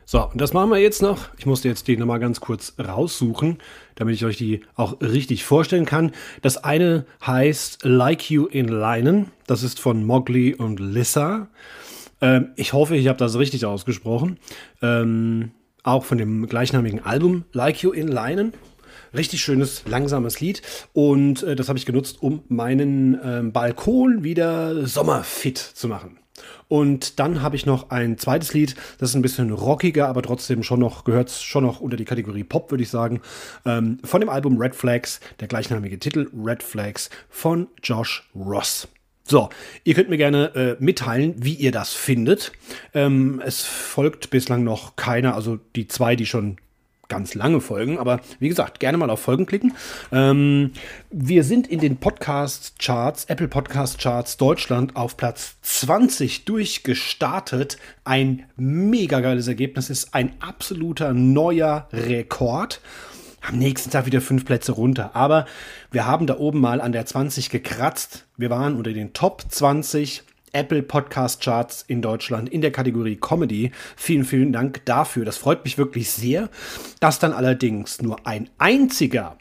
S1: So, und das machen wir jetzt noch. Ich musste jetzt die nochmal ganz kurz raussuchen, damit ich euch die auch richtig vorstellen kann. Das eine heißt Like You in Leinen. Das ist von Mowgli und Lissa. Ähm, ich hoffe, ich habe das richtig ausgesprochen. Ähm, auch von dem gleichnamigen Album Like You in Leinen. Richtig schönes, langsames Lied. Und äh, das habe ich genutzt, um meinen äh, Balkon wieder sommerfit zu machen. Und dann habe ich noch ein zweites Lied, das ist ein bisschen rockiger, aber trotzdem schon noch, gehört schon noch unter die Kategorie Pop, würde ich sagen. Ähm, von dem Album Red Flags, der gleichnamige Titel Red Flags von Josh Ross. So, ihr könnt mir gerne äh, mitteilen, wie ihr das findet. Ähm, es folgt bislang noch keiner, also die zwei, die schon ganz lange Folgen, aber wie gesagt, gerne mal auf Folgen klicken. Ähm, wir sind in den Podcast-Charts, Apple Podcast-Charts Deutschland auf Platz 20 durchgestartet. Ein mega geiles Ergebnis, ist ein absoluter neuer Rekord. Am nächsten Tag wieder fünf Plätze runter. Aber wir haben da oben mal an der 20 gekratzt. Wir waren unter den Top 20 Apple Podcast Charts in Deutschland in der Kategorie Comedy. Vielen, vielen Dank dafür. Das freut mich wirklich sehr. Dass dann allerdings nur ein einziger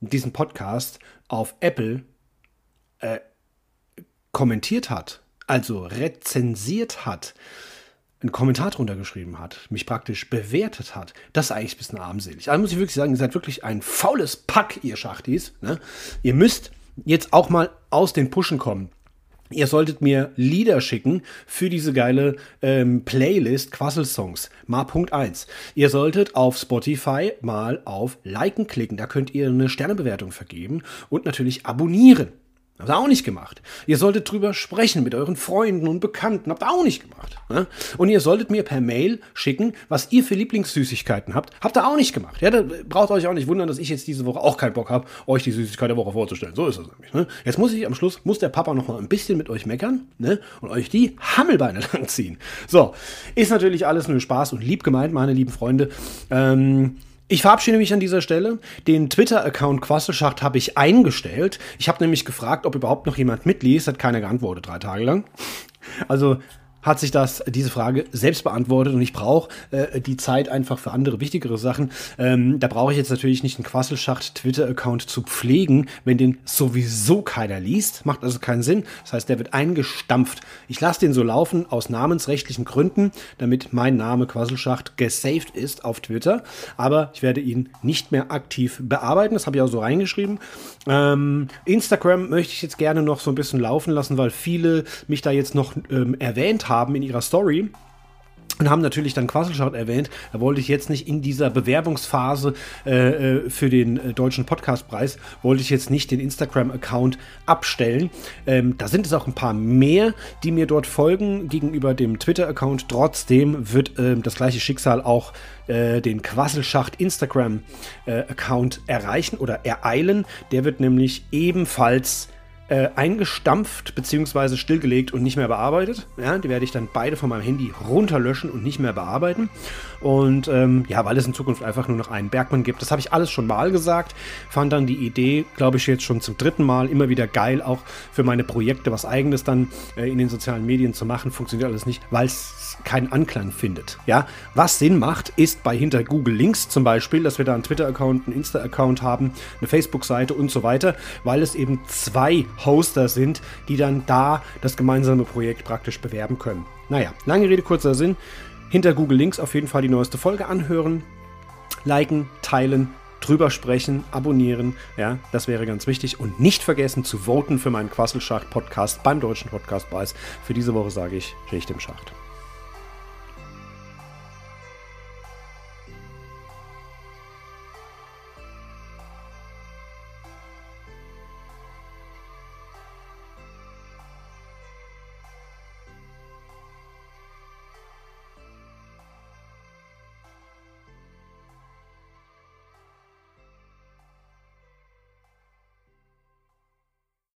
S1: diesen Podcast auf Apple äh, kommentiert hat, also rezensiert hat, einen Kommentar drunter geschrieben hat, mich praktisch bewertet hat, das ist eigentlich ein bisschen armselig. Also muss ich wirklich sagen, ihr seid wirklich ein faules Pack, ihr Schachtis. Ne? Ihr müsst jetzt auch mal aus den Puschen kommen. Ihr solltet mir Lieder schicken für diese geile ähm, Playlist Quassel-Songs. Mal Punkt 1. Ihr solltet auf Spotify mal auf Liken klicken. Da könnt ihr eine Sternebewertung vergeben und natürlich abonnieren. Habt ihr auch nicht gemacht. Ihr solltet drüber sprechen mit euren Freunden und Bekannten. Habt ihr auch nicht gemacht. Ne? Und ihr solltet mir per Mail schicken, was ihr für Lieblingssüßigkeiten habt. Habt ihr auch nicht gemacht. Ja, da braucht euch auch nicht wundern, dass ich jetzt diese Woche auch keinen Bock habe, euch die Süßigkeit der Woche vorzustellen. So ist es nämlich. Ne? Jetzt muss ich am Schluss, muss der Papa noch mal ein bisschen mit euch meckern ne? und euch die Hammelbeine langziehen. So, ist natürlich alles nur Spaß und lieb gemeint, meine lieben Freunde. Ähm, ich verabschiede mich an dieser Stelle. Den Twitter-Account Quasselschacht habe ich eingestellt. Ich habe nämlich gefragt, ob überhaupt noch jemand mitliest. Hat keiner geantwortet, drei Tage lang. Also hat sich das, diese Frage selbst beantwortet und ich brauche äh, die Zeit einfach für andere wichtigere Sachen. Ähm, da brauche ich jetzt natürlich nicht einen Quasselschacht Twitter-Account zu pflegen, wenn den sowieso keiner liest. Macht also keinen Sinn. Das heißt, der wird eingestampft. Ich lasse den so laufen aus namensrechtlichen Gründen, damit mein Name Quasselschacht gesaved ist auf Twitter. Aber ich werde ihn nicht mehr aktiv bearbeiten. Das habe ich auch so reingeschrieben. Ähm, Instagram möchte ich jetzt gerne noch so ein bisschen laufen lassen, weil viele mich da jetzt noch ähm, erwähnt haben in ihrer Story und haben natürlich dann Quasselschaut erwähnt. Da wollte ich jetzt nicht in dieser Bewerbungsphase äh, äh, für den äh, deutschen Podcastpreis, wollte ich jetzt nicht den Instagram-Account abstellen. Ähm, da sind es auch ein paar mehr, die mir dort folgen gegenüber dem Twitter-Account. Trotzdem wird äh, das gleiche Schicksal auch äh, den Quasselschacht Instagram-Account erreichen oder ereilen. Der wird nämlich ebenfalls äh, eingestampft bzw. stillgelegt und nicht mehr bearbeitet. Ja, die werde ich dann beide von meinem Handy runterlöschen und nicht mehr bearbeiten. Und ähm, ja, weil es in Zukunft einfach nur noch einen Bergmann gibt. Das habe ich alles schon mal gesagt. Fand dann die Idee, glaube ich, jetzt schon zum dritten Mal immer wieder geil, auch für meine Projekte was eigenes dann äh, in den sozialen Medien zu machen. Funktioniert alles nicht, weil es keinen Anklang findet. Ja, was Sinn macht, ist bei hinter Google Links zum Beispiel, dass wir da einen Twitter-Account, einen Insta-Account haben, eine Facebook-Seite und so weiter, weil es eben zwei Hoster sind, die dann da das gemeinsame Projekt praktisch bewerben können. Naja, lange Rede, kurzer Sinn. Hinter Google Links auf jeden Fall die neueste Folge anhören, liken, teilen, drüber sprechen, abonnieren. Ja, das wäre ganz wichtig. Und nicht vergessen zu voten für meinen Quasselschacht-Podcast beim Deutschen Podcastpreis. Für diese Woche sage ich Schicht im Schacht.